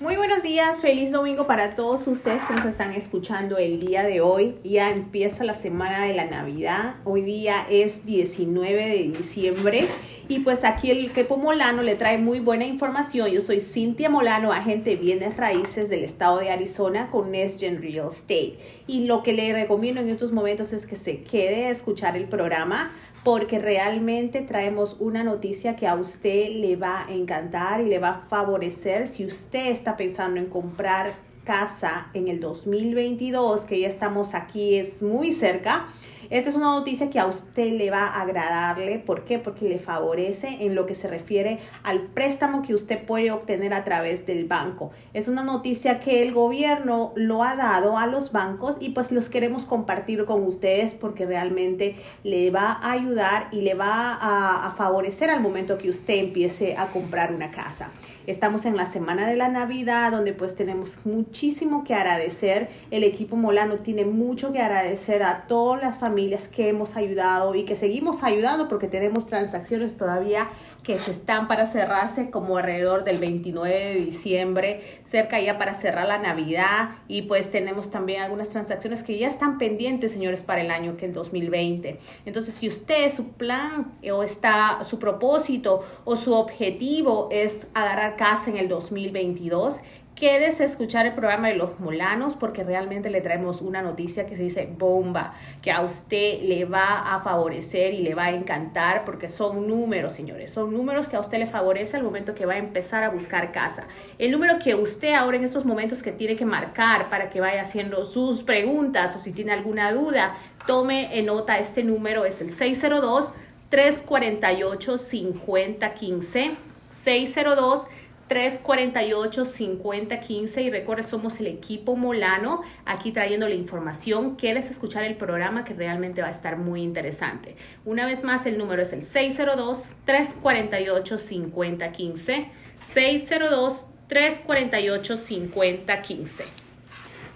Muy buenos días, feliz domingo para todos ustedes que nos están escuchando el día de hoy. Ya empieza la semana de la Navidad. Hoy día es 19 de diciembre y pues aquí el Kepo Molano le trae muy buena información. Yo soy Cintia Molano, agente de bienes raíces del estado de Arizona con NestGen Real Estate. Y lo que le recomiendo en estos momentos es que se quede a escuchar el programa porque realmente traemos una noticia que a usted le va a encantar y le va a favorecer si usted está pensando en comprar casa en el 2022, que ya estamos aquí, es muy cerca. Esta es una noticia que a usted le va a agradarle. ¿Por qué? Porque le favorece en lo que se refiere al préstamo que usted puede obtener a través del banco. Es una noticia que el gobierno lo ha dado a los bancos y pues los queremos compartir con ustedes porque realmente le va a ayudar y le va a, a favorecer al momento que usted empiece a comprar una casa. Estamos en la semana de la Navidad donde pues tenemos muchísimo que agradecer. El equipo Molano tiene mucho que agradecer a todas las familias que hemos ayudado y que seguimos ayudando porque tenemos transacciones todavía que se están para cerrarse como alrededor del 29 de diciembre, cerca ya para cerrar la Navidad y pues tenemos también algunas transacciones que ya están pendientes, señores, para el año que en 2020. Entonces, si usted su plan o está su propósito o su objetivo es agarrar casa en el 2022, quédese a escuchar el programa de los molanos porque realmente le traemos una noticia que se dice bomba, que a usted le va a favorecer y le va a encantar porque son números, señores, son números que a usted le favorece al momento que va a empezar a buscar casa. El número que usted ahora en estos momentos que tiene que marcar para que vaya haciendo sus preguntas o si tiene alguna duda, tome en nota este número, es el 602 348 5015 602 348-5015 y recuerde, somos el equipo Molano aquí trayendo la información. Quieres escuchar el programa que realmente va a estar muy interesante. Una vez más, el número es el 602-348-5015. 602-348-5015.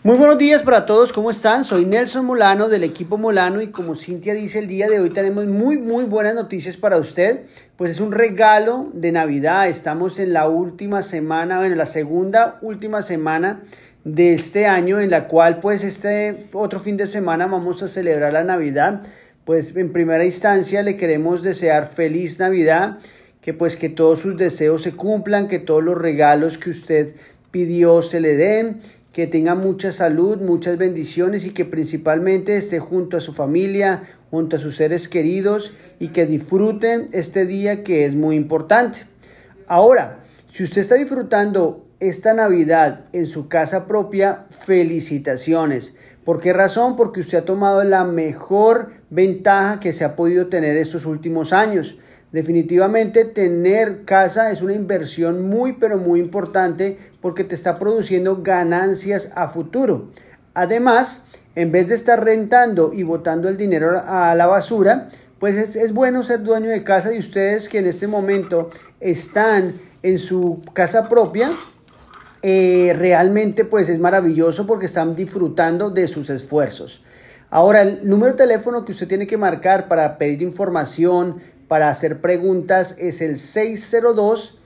Muy buenos días para todos, ¿cómo están? Soy Nelson Molano del equipo Molano y como Cintia dice el día de hoy tenemos muy muy buenas noticias para usted, pues es un regalo de Navidad, estamos en la última semana, bueno, la segunda última semana de este año en la cual pues este otro fin de semana vamos a celebrar la Navidad, pues en primera instancia le queremos desear feliz Navidad, que pues que todos sus deseos se cumplan, que todos los regalos que usted pidió se le den que tenga mucha salud, muchas bendiciones y que principalmente esté junto a su familia, junto a sus seres queridos y que disfruten este día que es muy importante. Ahora, si usted está disfrutando esta Navidad en su casa propia, felicitaciones. ¿Por qué razón? Porque usted ha tomado la mejor ventaja que se ha podido tener estos últimos años. Definitivamente tener casa es una inversión muy pero muy importante porque te está produciendo ganancias a futuro. Además, en vez de estar rentando y botando el dinero a la basura, pues es, bueno ser dueño de casa y ustedes que en este momento están en su casa propia, eh, realmente pues es maravilloso porque están disfrutando de sus esfuerzos. Ahora, el número de teléfono que usted tiene que marcar para pedir información, para hacer preguntas es el 602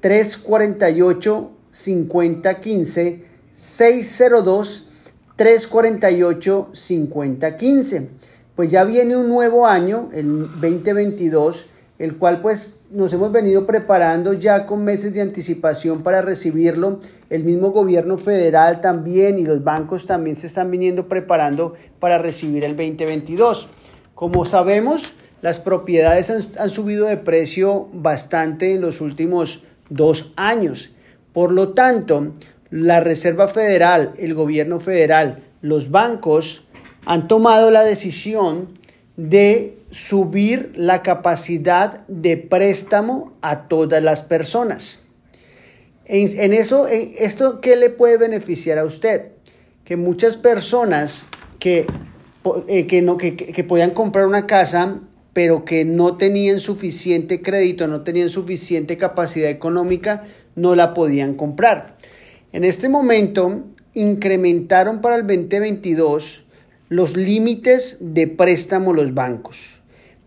348 5015 602 348 5015. Pues ya viene un nuevo año, el 2022, el cual pues nos hemos venido preparando ya con meses de anticipación para recibirlo. El mismo gobierno federal también y los bancos también se están viniendo preparando para recibir el 2022. Como sabemos, las propiedades han, subido de precio bastante en los últimos dos años. Por lo tanto, la Reserva Federal, el gobierno federal, los bancos han tomado la decisión de subir la capacidad de préstamo a todas las personas. En, eso, ¿esto qué le puede beneficiar a usted? Que muchas personas que, eh, que, no, que, que podían comprar una casa pero que no tenían suficiente crédito, no tenían suficiente capacidad económica, no la podían comprar. En este momento incrementaron para el 2022 los límites de préstamo los bancos.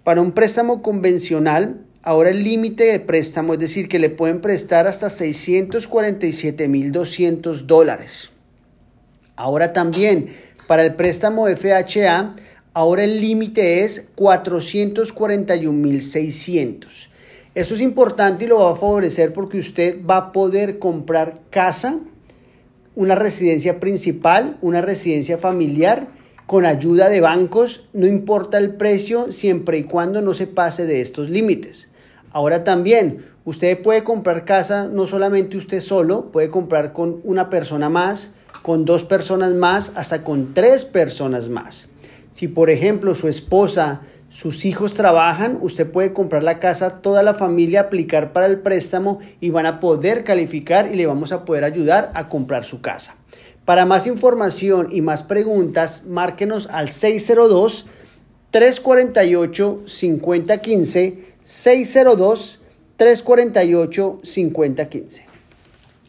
Para un préstamo convencional, ahora el límite de préstamo, es decir, que le pueden prestar hasta 647.200 dólares. Ahora también, para el préstamo FHA, ahora el límite es 441.600. Esto es importante y lo va a favorecer porque usted va a poder comprar casa, una residencia principal, una residencia familiar, con ayuda de bancos, no importa el precio, siempre y cuando no se pase de estos límites. Ahora también, usted puede comprar casa no solamente usted solo, puede comprar con una persona más, con dos personas más, hasta con tres personas más. Si por ejemplo su esposa, sus hijos trabajan, usted puede comprar la casa, toda la familia aplicar para el préstamo y van a poder calificar y le vamos a poder ayudar a comprar su casa. Para más información y más preguntas, márquenos al 602 348 5015 602 348 5015.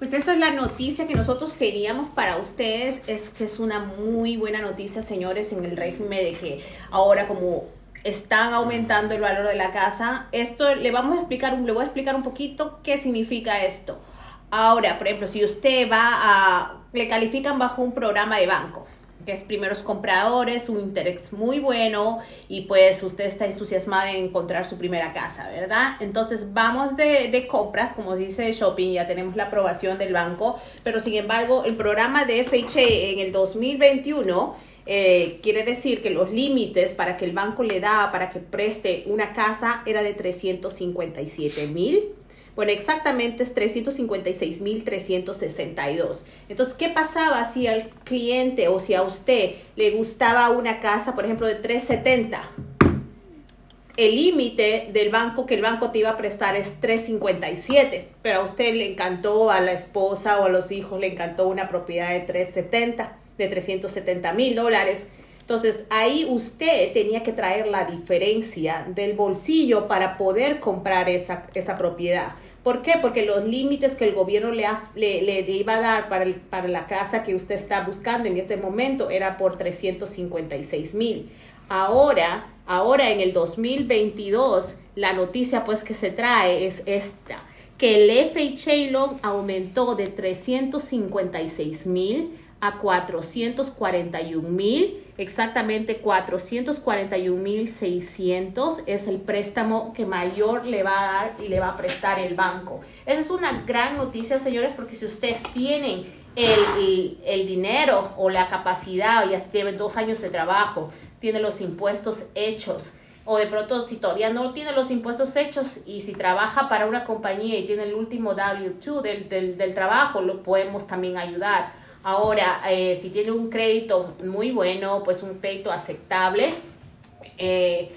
Pues esa es la noticia que nosotros teníamos para ustedes. Es que es una muy buena noticia, señores, en el régimen de que ahora como están aumentando el valor de la casa, esto le vamos a explicar, le voy a explicar un poquito qué significa esto. Ahora, por ejemplo, si usted va a, le califican bajo un programa de banco, que es primeros compradores, un interés muy bueno y pues usted está entusiasmado en encontrar su primera casa, ¿verdad? Entonces vamos de, compras, como dice shopping, ya tenemos la aprobación del banco, pero sin embargo el programa de FHA en el 2021 eh, quiere decir que los límites para que el banco le da para que preste una casa era de 357 mil bueno, exactamente es 356.362. Entonces, ¿qué pasaba si al cliente o si a usted le gustaba una casa, por ejemplo, de 370? El límite del banco que el banco te iba a prestar es 357, pero a usted le encantó, a la esposa o a los hijos le encantó una propiedad de 370, de 370 mil dólares. Entonces ahí usted tenía que traer la diferencia del bolsillo para poder comprar esa, esa propiedad. ¿Por qué? Porque los límites que el gobierno le, le, iba a dar para, el, para la casa que usted está buscando en ese momento era por 356 mil. Ahora, ahora en el 2022, la noticia pues que se trae es esta, que el FHA loan aumentó de 356 mil a 441 mil, exactamente 441 mil 600 es el préstamo que mayor le va a dar y le va a prestar el banco. Esa es una gran noticia, señores, porque si ustedes tienen el, el, dinero o la capacidad, ya tienen dos años de trabajo, tienen los impuestos hechos, o de pronto si todavía no tiene los impuestos hechos y si trabaja para una compañía y tiene el último W2 del, del, del trabajo, lo podemos también ayudar Ahora, eh, si tiene un crédito muy bueno, pues un crédito aceptable. Eh,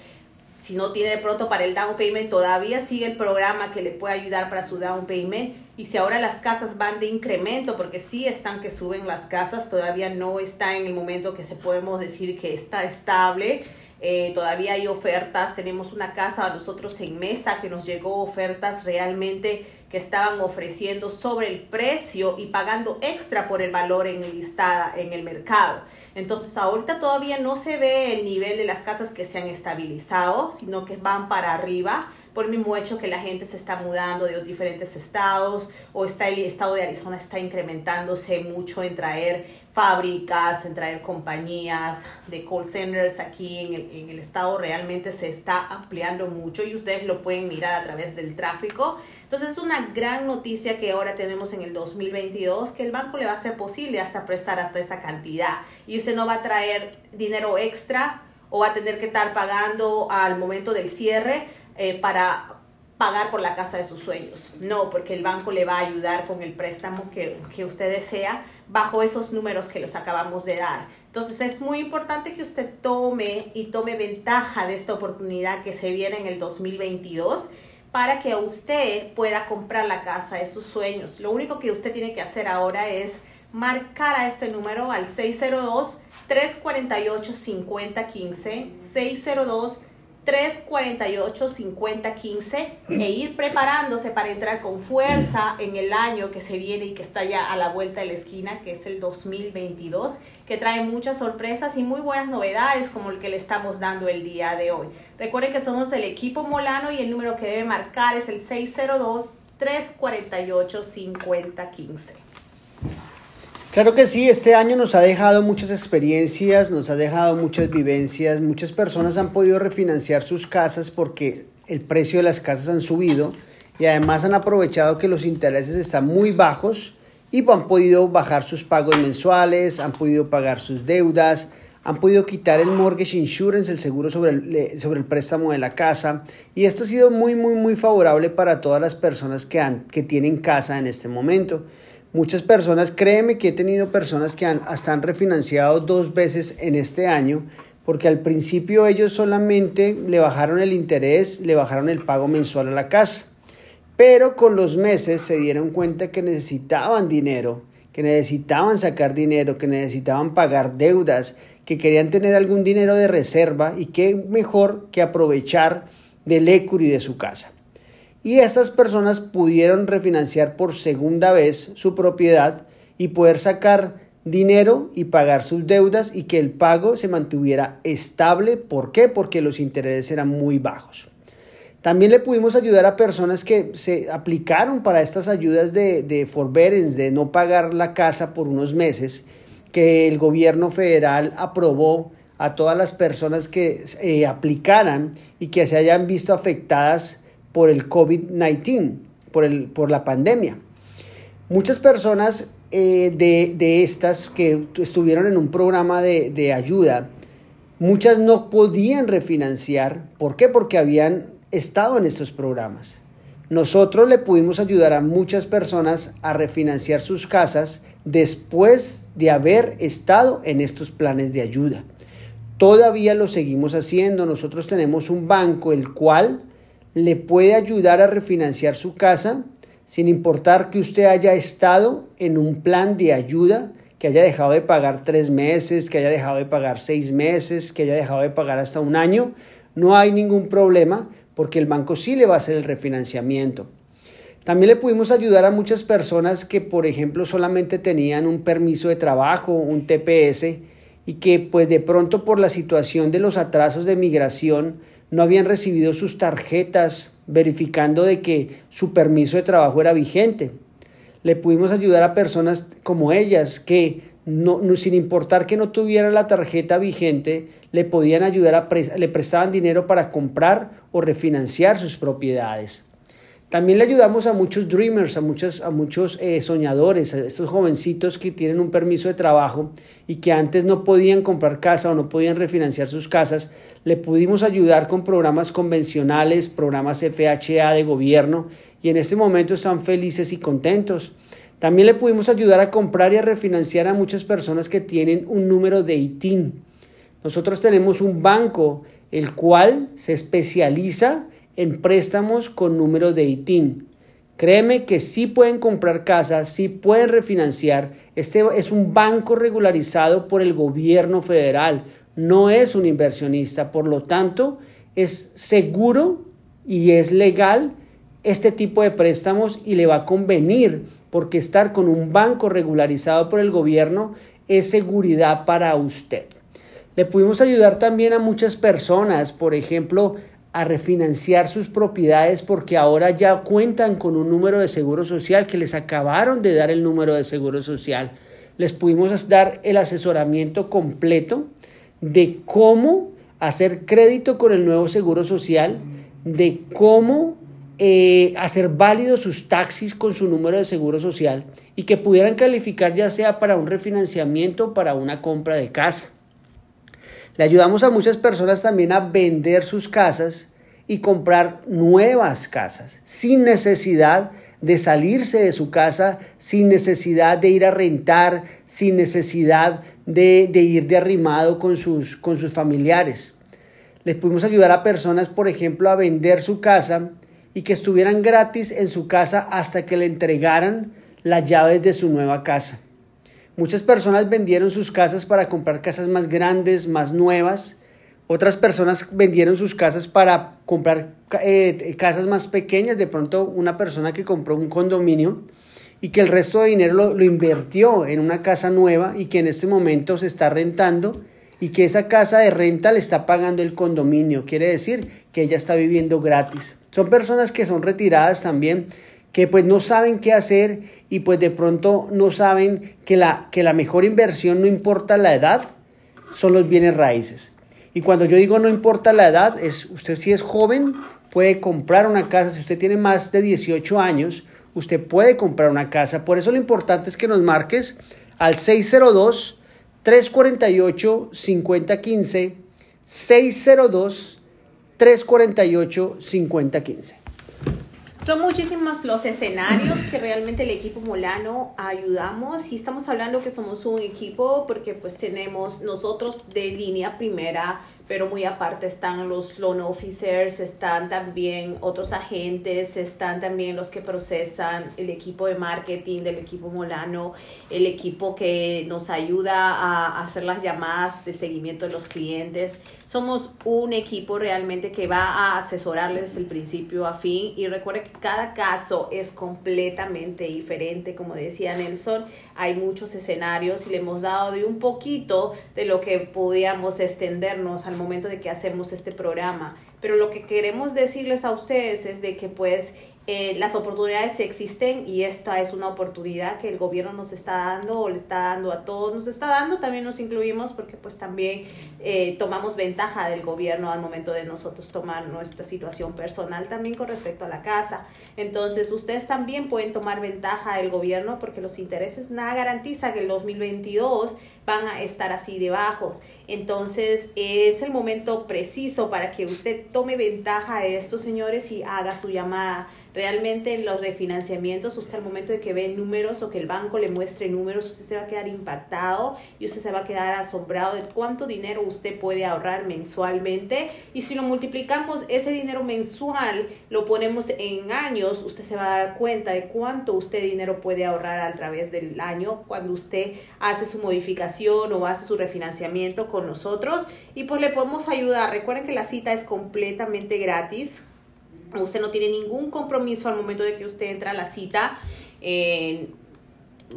si no tiene pronto para el down payment, todavía sigue el programa que le puede ayudar para su down payment. Y si ahora las casas van de incremento, porque sí están que suben las casas, todavía no está en el momento que se podemos decir que está estable. Eh, todavía hay ofertas. Tenemos una casa a nosotros en mesa que nos llegó ofertas realmente que estaban ofreciendo sobre el precio y pagando extra por el valor en el, en el mercado. Entonces ahorita todavía no se ve el nivel de las casas que se han estabilizado, sino que van para arriba por el mismo hecho que la gente se está mudando de diferentes estados o está el estado de Arizona está incrementándose mucho en traer fábricas, en traer compañías de call centers aquí en el, en el estado realmente se está ampliando mucho y ustedes lo pueden mirar a través del tráfico. Entonces es una gran noticia que ahora tenemos en el 2022 que el banco le va a ser posible hasta prestar hasta esa cantidad y usted no va a traer dinero extra o va a tener que estar pagando al momento del cierre eh, para pagar por la casa de sus sueños. No, porque el banco le va a ayudar con el préstamo que, que usted desea bajo esos números que los acabamos de dar. Entonces es muy importante que usted tome y tome ventaja de esta oportunidad que se viene en el 2022 para que usted pueda comprar la casa de sus sueños. Lo único que usted tiene que hacer ahora es marcar a este número al 602 348 5015 602 348-5015 e ir preparándose para entrar con fuerza en el año que se viene y que está ya a la vuelta de la esquina, que es el 2022, que trae muchas sorpresas y muy buenas novedades como el que le estamos dando el día de hoy. Recuerden que somos el equipo Molano y el número que debe marcar es el 602-348-5015. Claro que sí, este año nos ha dejado muchas experiencias, nos ha dejado muchas vivencias, muchas personas han podido refinanciar sus casas porque el precio de las casas han subido y además han aprovechado que los intereses están muy bajos y han podido bajar sus pagos mensuales, han podido pagar sus deudas, han podido quitar el mortgage insurance, el seguro sobre el, sobre el préstamo de la casa y esto ha sido muy muy muy favorable para todas las personas que, han, que tienen casa en este momento. Muchas personas, créeme que he tenido personas que han, hasta han refinanciado dos veces en este año, porque al principio ellos solamente le bajaron el interés, le bajaron el pago mensual a la casa. Pero con los meses se dieron cuenta que necesitaban dinero, que necesitaban sacar dinero, que necesitaban pagar deudas, que querían tener algún dinero de reserva y qué mejor que aprovechar del equity de su casa y estas personas pudieron refinanciar por segunda vez su propiedad y poder sacar dinero y pagar sus deudas y que el pago se mantuviera estable. ¿Por qué? Porque los intereses eran muy bajos. También le pudimos ayudar a personas que se aplicaron para estas ayudas de, de forbearance, de no pagar la casa por unos meses, que el gobierno federal aprobó a todas las personas que eh, aplicaran y que se hayan visto afectadas por el COVID-19, por, el, por la pandemia. Muchas personas eh, de, de, estas que estuvieron en un programa de, de ayuda, muchas no podían refinanciar. ¿Por qué? Porque habían estado en estos programas. Nosotros le pudimos ayudar a muchas personas a refinanciar sus casas después de haber estado en estos planes de ayuda. Todavía lo seguimos haciendo. Nosotros tenemos un banco el cual le puede ayudar a refinanciar su casa sin importar que usted haya estado en un plan de ayuda, que haya dejado de pagar tres meses, que haya dejado de pagar seis meses, que haya dejado de pagar hasta un año. No hay ningún problema porque el banco sí le va a hacer el refinanciamiento. También le pudimos ayudar a muchas personas que, por ejemplo, solamente tenían un permiso de trabajo, un TPS, y que pues de pronto por la situación de los atrasos de migración no habían recibido sus tarjetas verificando de que su permiso de trabajo era vigente. Le pudimos ayudar a personas como ellas que no, sin importar que no tuvieran la tarjeta vigente, le podían ayudar a le prestaban dinero para comprar o refinanciar sus propiedades. También le ayudamos a muchos dreamers, a, muchos, a muchos eh, soñadores, a estos jovencitos que tienen un permiso de trabajo y que antes no podían comprar casa o no podían refinanciar sus casas. Le pudimos ayudar con programas convencionales, programas FHA de gobierno y en este momento están felices y contentos. También le pudimos ayudar a comprar y a refinanciar a muchas personas que tienen un número de ITIN. Nosotros tenemos un banco el cual se especializa en préstamos con número de ITIN. Créeme que sí pueden comprar casas, sí pueden refinanciar. Este es un banco regularizado por el gobierno federal, no es un inversionista. Por lo tanto, es seguro y es legal este tipo de préstamos y le va a convenir porque estar con un banco regularizado por el gobierno es seguridad para usted. Le pudimos ayudar también a muchas personas, por ejemplo, a refinanciar sus propiedades porque ahora ya cuentan con un número de seguro social que les acabaron de dar el número de seguro social. Les pudimos dar el asesoramiento completo de cómo hacer crédito con el nuevo seguro social, de cómo eh, hacer válidos sus taxis con su número de seguro social y que pudieran calificar ya sea para un refinanciamiento o para una compra de casa. Le ayudamos a muchas personas también a vender sus casas y comprar nuevas casas sin necesidad de salirse de su casa, sin necesidad de ir a rentar, sin necesidad de, ir de arrimado con sus, con sus familiares. Les pudimos ayudar a personas, por ejemplo, a vender su casa y que estuvieran gratis en su casa hasta que le entregaran las llaves de su nueva casa. Muchas personas vendieron sus casas para comprar casas más grandes, más nuevas. Otras personas vendieron sus casas para comprar eh, casas más pequeñas. De pronto una persona que compró un condominio y que el resto de dinero lo, lo, invirtió en una casa nueva y que en este momento se está rentando y que esa casa de renta le está pagando el condominio. Quiere decir que ella está viviendo gratis. Son personas que son retiradas también, que pues no saben qué hacer y pues de pronto no saben que la, que la mejor inversión no importa la edad, son los bienes raíces. Y cuando yo digo no importa la edad, es usted si es joven puede comprar una casa, si usted tiene más de 18 años, usted puede comprar una casa. Por eso lo importante es que nos marques al 602 348 5015 602 348 5015. Son muchísimos los escenarios que realmente el equipo Molano ayudamos y estamos hablando que somos un equipo porque pues tenemos nosotros de línea primera pero muy aparte están los loan officers, están también otros agentes, están también los que procesan el equipo de marketing del equipo Molano, el equipo que nos ayuda a hacer las llamadas de seguimiento de los clientes. Somos un equipo realmente que va a asesorarles desde el principio a fin y recuerde que cada caso es completamente diferente, como decía Nelson, hay muchos escenarios y le hemos dado de un poquito de lo que podíamos extendernos al momento de que hacemos este programa. Pero lo que queremos decirles a ustedes es de que pues eh, las oportunidades existen y esta es una oportunidad que el gobierno nos está dando o le está dando a todos, nos está dando, también nos incluimos porque pues también eh, tomamos ventaja del gobierno al momento de nosotros tomar nuestra situación personal también con respecto a la casa. Entonces ustedes también pueden tomar ventaja del gobierno porque los intereses nada garantiza que el 2022 van a estar así de bajos. Entonces es el momento preciso para que usted tome ventaja de estos señores y haga su llamada Realmente en los refinanciamientos, usted al momento de que ve números o que el banco le muestre números, usted se va a quedar impactado y usted se va a quedar asombrado de cuánto dinero usted puede ahorrar mensualmente. Y si lo multiplicamos, ese dinero mensual lo ponemos en años, usted se va a dar cuenta de cuánto usted dinero puede ahorrar a través del año cuando usted hace su modificación o hace su refinanciamiento con nosotros. Y pues le podemos ayudar. Recuerden que la cita es completamente gratis Usted no tiene ningún compromiso al momento de que usted entra a la cita.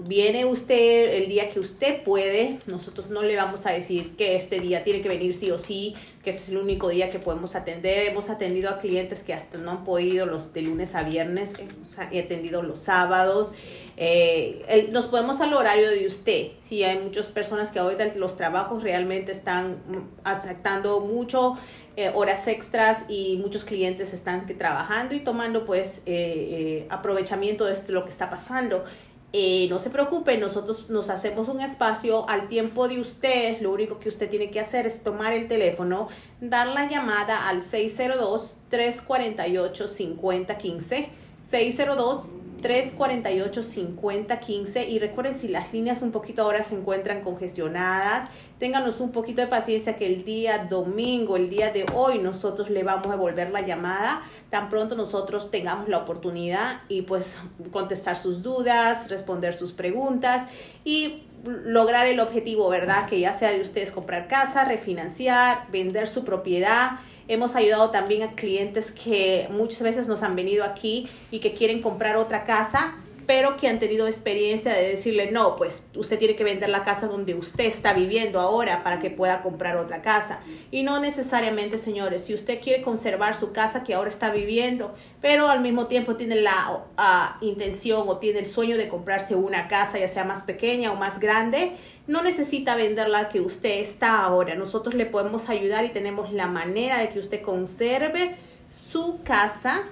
viene usted el día que usted puede. Nosotros no le vamos a decir que este día tiene que venir sí o sí, que es el único día que podemos atender. Hemos atendido a clientes que hasta no han podido los de lunes a viernes. Hemos atendido los sábados. Eh, nos podemos al horario de usted. Sí, hay muchas personas que ahorita los trabajos realmente están aceptando mucho eh, horas extras y muchos clientes están trabajando y tomando pues eh, aprovechamiento de esto, lo que está pasando. no se preocupe, nosotros nos hacemos un espacio al tiempo de usted. Lo único que usted tiene que hacer es tomar el teléfono, dar la llamada al 602-348-5015. 602 348-5015 y recuerden si las líneas un poquito ahora se encuentran congestionadas, ténganos un poquito de paciencia que el día domingo, el día de hoy nosotros le vamos a devolver la llamada, tan pronto nosotros tengamos la oportunidad y pues contestar sus dudas, responder sus preguntas y lograr el objetivo, ¿verdad? Que ya sea de ustedes comprar casa, refinanciar, vender su propiedad Hemos ayudado también a clientes que muchas veces nos han venido aquí y que quieren comprar otra casa pero que han tenido experiencia de decirle, no, pues usted tiene que vender la casa donde usted está viviendo ahora para que pueda comprar otra casa. Y no necesariamente, señores, si usted quiere conservar su casa que ahora está viviendo, pero al mismo tiempo tiene la ah, intención o tiene el sueño de comprarse una casa, ya sea más pequeña o más grande, no necesita vender la que usted está ahora. Nosotros le podemos ayudar y tenemos la manera de que usted conserve su casa,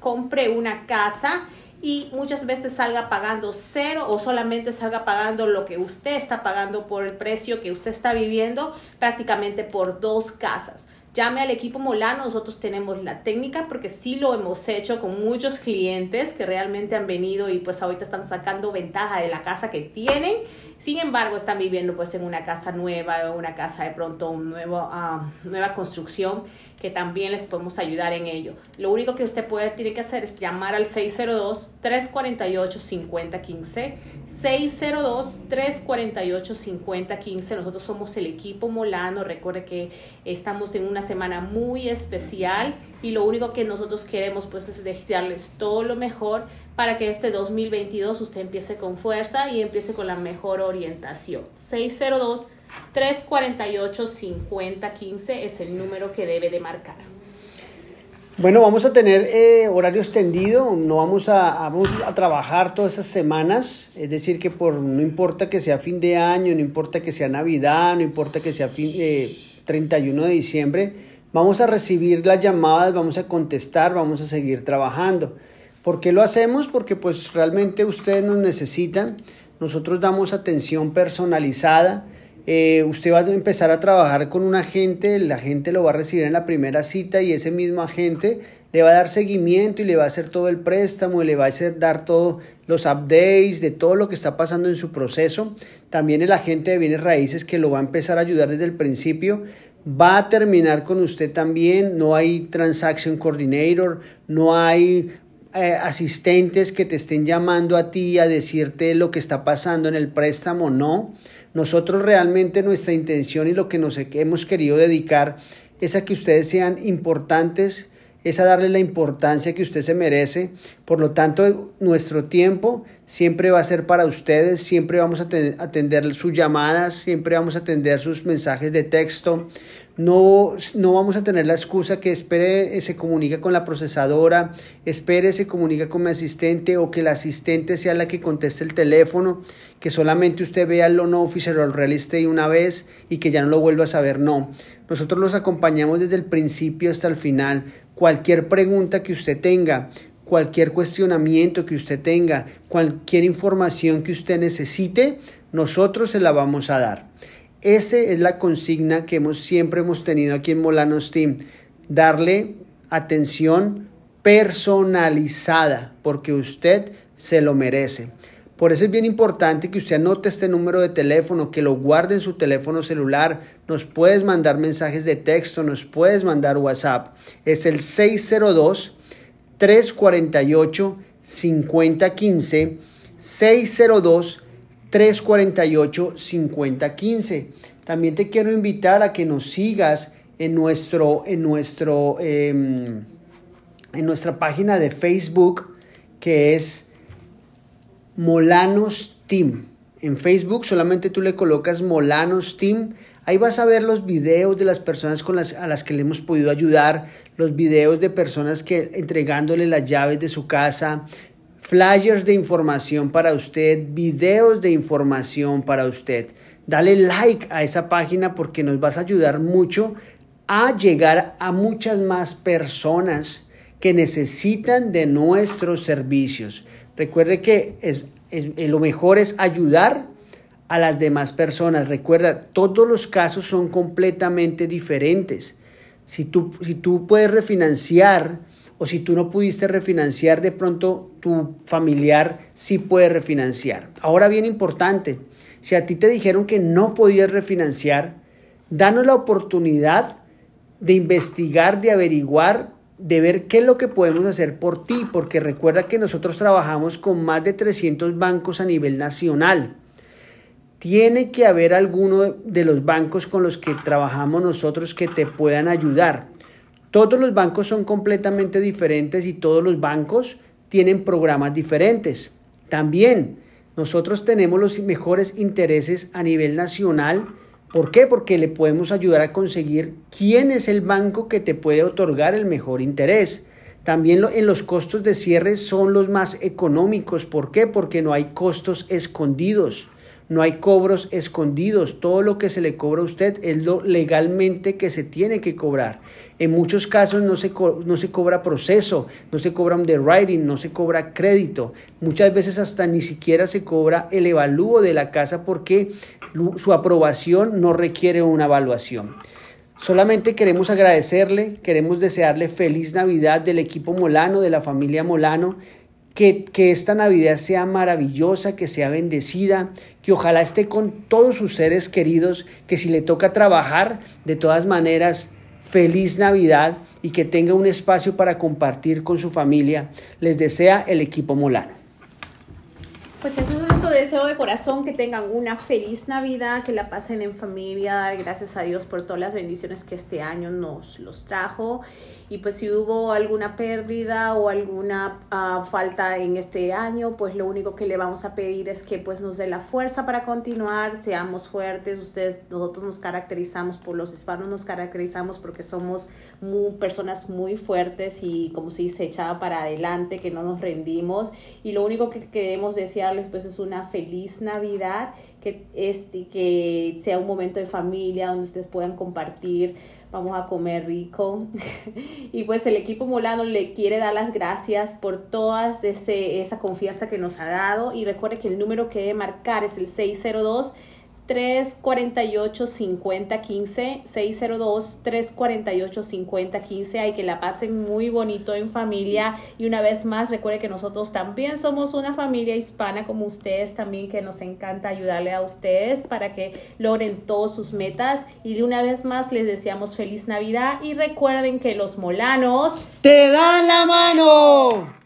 compre una casa y muchas veces salga pagando cero o solamente salga pagando lo que usted está pagando por el precio que usted está viviendo prácticamente por dos casas. Llame al equipo Molano, nosotros tenemos la técnica porque sí lo hemos hecho con muchos clientes que realmente han venido y pues ahorita están sacando ventaja de la casa que tienen, sin embargo están viviendo pues en una casa nueva, una casa de pronto, un nuevo, uh, nueva construcción que también les podemos ayudar en ello. Lo único que usted puede, tiene que hacer es llamar al 602-348-5015. 602-348-5015. Nosotros somos el equipo Molano. Recuerde que estamos en una semana muy especial y lo único que nosotros queremos pues es desearles todo lo mejor para que este 2022 usted empiece con fuerza y empiece con la mejor orientación. 602 348-5015 es el número que debe de marcar. Bueno, vamos a tener eh, horario extendido, no vamos a, vamos a trabajar todas esas semanas, es decir, que por no importa que sea fin de año, no importa que sea Navidad, no importa que sea fin, 31 eh, de diciembre, vamos a recibir las llamadas, vamos a contestar, vamos a seguir trabajando. ¿Por qué lo hacemos? Porque pues realmente ustedes nos necesitan, nosotros damos atención personalizada, eh, usted va a empezar a trabajar con un agente, el agente lo va a recibir en la primera cita y ese mismo agente le va a dar seguimiento y le va a hacer todo el préstamo y le va a hacer dar todos los updates de todo lo que está pasando en su proceso. También el agente de bienes raíces que lo va a empezar a ayudar desde el principio va a terminar con usted también. No hay transaction coordinator, no hay eh, asistentes que te estén llamando a ti a decirte lo que está pasando en el préstamo, no. Nosotros realmente nuestra intención y lo que nos hemos querido dedicar es a que ustedes sean importantes, es a darle la importancia que usted se merece. Por lo tanto, nuestro tiempo siempre va a ser para ustedes, siempre vamos a atender sus llamadas, siempre vamos a atender sus mensajes de texto, no, no vamos a tener la excusa que espere, eh, se comunica con la procesadora, espere, se comunica con mi asistente o que la asistente sea la que conteste el teléfono, que solamente usted vea el loan officer o el real estate una vez y que ya no lo vuelva a saber. No, nosotros los acompañamos desde el principio hasta el final. Cualquier pregunta que usted tenga, cualquier cuestionamiento que usted tenga, cualquier información que usted necesite, nosotros se la vamos a dar. Esa es la consigna que hemos, siempre hemos tenido aquí en Molanos Team, darle atención personalizada, porque usted se lo merece. Por eso es bien importante que usted anote este número de teléfono, que lo guarde en su teléfono celular. Nos puedes mandar mensajes de texto, nos puedes mandar WhatsApp. Es el 602 348 5015 602 348-5015. También te quiero invitar a que nos sigas en, nuestro, en, nuestro, em, en nuestra página de Facebook que es Molanos Team. En Facebook solamente tú le colocas Molanos Team. Ahí vas a ver los videos de las personas con las, a las que le hemos podido ayudar, los videos de personas que entregándole las llaves de su casa, flyers de información para usted, videos de información para usted. Dale like a esa página porque nos vas a ayudar mucho a llegar a muchas más personas que necesitan de nuestros servicios. Recuerde que es, lo mejor es ayudar a las demás personas. Recuerda, todos los casos son completamente diferentes. Si tú, si tú puedes refinanciar, o si tú no pudiste refinanciar, de pronto tu familiar sí puede refinanciar. Ahora bien importante, si a ti te dijeron que no podías refinanciar, danos la oportunidad de investigar, de averiguar, de ver qué es lo que podemos hacer por ti, porque recuerda que nosotros trabajamos con más de 300 bancos a nivel nacional. Tiene que haber alguno de los bancos con los que trabajamos nosotros que te puedan ayudar. Todos los bancos son completamente diferentes y todos los bancos tienen programas diferentes. También nosotros tenemos los mejores intereses a nivel nacional. ¿Por qué? Porque le podemos ayudar a conseguir quién es el banco que te puede otorgar el mejor interés. También en los costos de cierre son los más económicos. ¿Por qué? Porque no hay costos escondidos. No hay cobros escondidos. Todo lo que se le cobra a usted es lo legalmente que se tiene que cobrar. En muchos casos no se, no se cobra proceso, no se cobra underwriting, no se cobra crédito. Muchas veces hasta ni siquiera se cobra el evalúo de la casa porque su aprobación no requiere una evaluación. Solamente queremos agradecerle, queremos desearle feliz Navidad del equipo Molano, de la familia Molano, que, que, esta Navidad sea maravillosa, que sea bendecida, que ojalá esté con todos sus seres queridos, que si le toca trabajar, de todas maneras, feliz Navidad y que tenga un espacio para compartir con su familia. Les desea el equipo Molano. Pues eso es nuestro deseo de corazón, que tengan una feliz Navidad, que la pasen en familia, gracias a Dios por todas las bendiciones que este año nos los trajo y pues si hubo alguna pérdida o alguna uh, falta en este año, pues lo único que le vamos a pedir es que pues nos dé la fuerza para continuar, seamos fuertes, ustedes, nosotros nos caracterizamos, por los hispanos nos caracterizamos porque somos muy, personas muy fuertes y como se dice, echada para adelante, que no nos rendimos. Y lo único que queremos desearles pues es una feliz Navidad, que, este, que sea un momento de familia donde ustedes puedan compartir vamos a comer rico. y pues el equipo Molano le quiere dar las gracias por toda esa confianza que nos ha dado. Y recuerde que el número que debe marcar es el 602. 348 5015 602 348 5015 hay que la pasen muy bonito en familia. Y una vez más recuerde que nosotros también somos una familia hispana como ustedes también que nos encanta ayudarle a ustedes para que logren todas sus metas. Y una vez más les deseamos feliz navidad y recuerden que los molanos te dan la mano